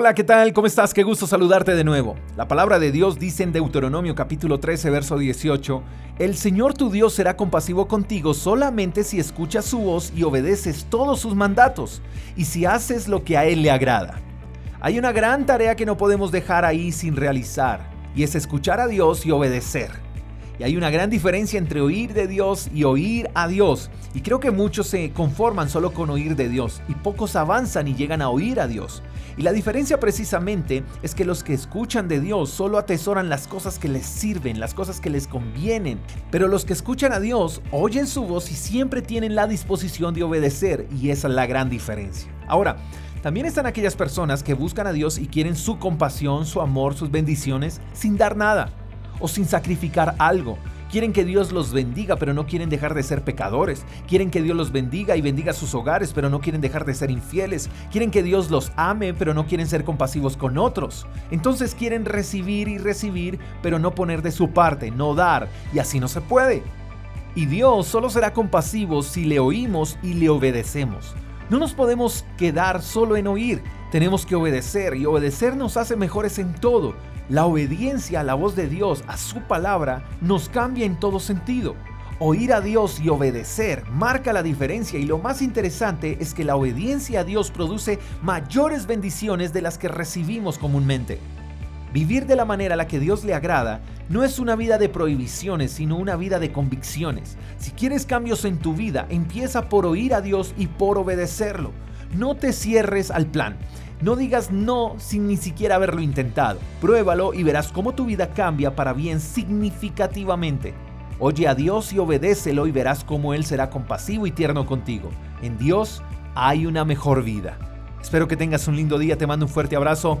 Hola, ¿qué tal? ¿Cómo estás? Qué gusto saludarte de nuevo. La palabra de Dios dice en Deuteronomio capítulo 13, verso 18, El Señor tu Dios será compasivo contigo solamente si escuchas su voz y obedeces todos sus mandatos, y si haces lo que a Él le agrada. Hay una gran tarea que no podemos dejar ahí sin realizar, y es escuchar a Dios y obedecer. Y hay una gran diferencia entre oír de Dios y oír a Dios. Y creo que muchos se conforman solo con oír de Dios y pocos avanzan y llegan a oír a Dios. Y la diferencia precisamente es que los que escuchan de Dios solo atesoran las cosas que les sirven, las cosas que les convienen. Pero los que escuchan a Dios oyen su voz y siempre tienen la disposición de obedecer. Y esa es la gran diferencia. Ahora, también están aquellas personas que buscan a Dios y quieren su compasión, su amor, sus bendiciones sin dar nada o sin sacrificar algo. Quieren que Dios los bendiga, pero no quieren dejar de ser pecadores. Quieren que Dios los bendiga y bendiga sus hogares, pero no quieren dejar de ser infieles. Quieren que Dios los ame, pero no quieren ser compasivos con otros. Entonces quieren recibir y recibir, pero no poner de su parte, no dar. Y así no se puede. Y Dios solo será compasivo si le oímos y le obedecemos. No nos podemos quedar solo en oír, tenemos que obedecer y obedecer nos hace mejores en todo. La obediencia a la voz de Dios, a su palabra, nos cambia en todo sentido. Oír a Dios y obedecer marca la diferencia y lo más interesante es que la obediencia a Dios produce mayores bendiciones de las que recibimos comúnmente. Vivir de la manera a la que Dios le agrada no es una vida de prohibiciones, sino una vida de convicciones. Si quieres cambios en tu vida, empieza por oír a Dios y por obedecerlo. No te cierres al plan. No digas no sin ni siquiera haberlo intentado. Pruébalo y verás cómo tu vida cambia para bien significativamente. Oye a Dios y obedécelo y verás cómo Él será compasivo y tierno contigo. En Dios hay una mejor vida. Espero que tengas un lindo día, te mando un fuerte abrazo.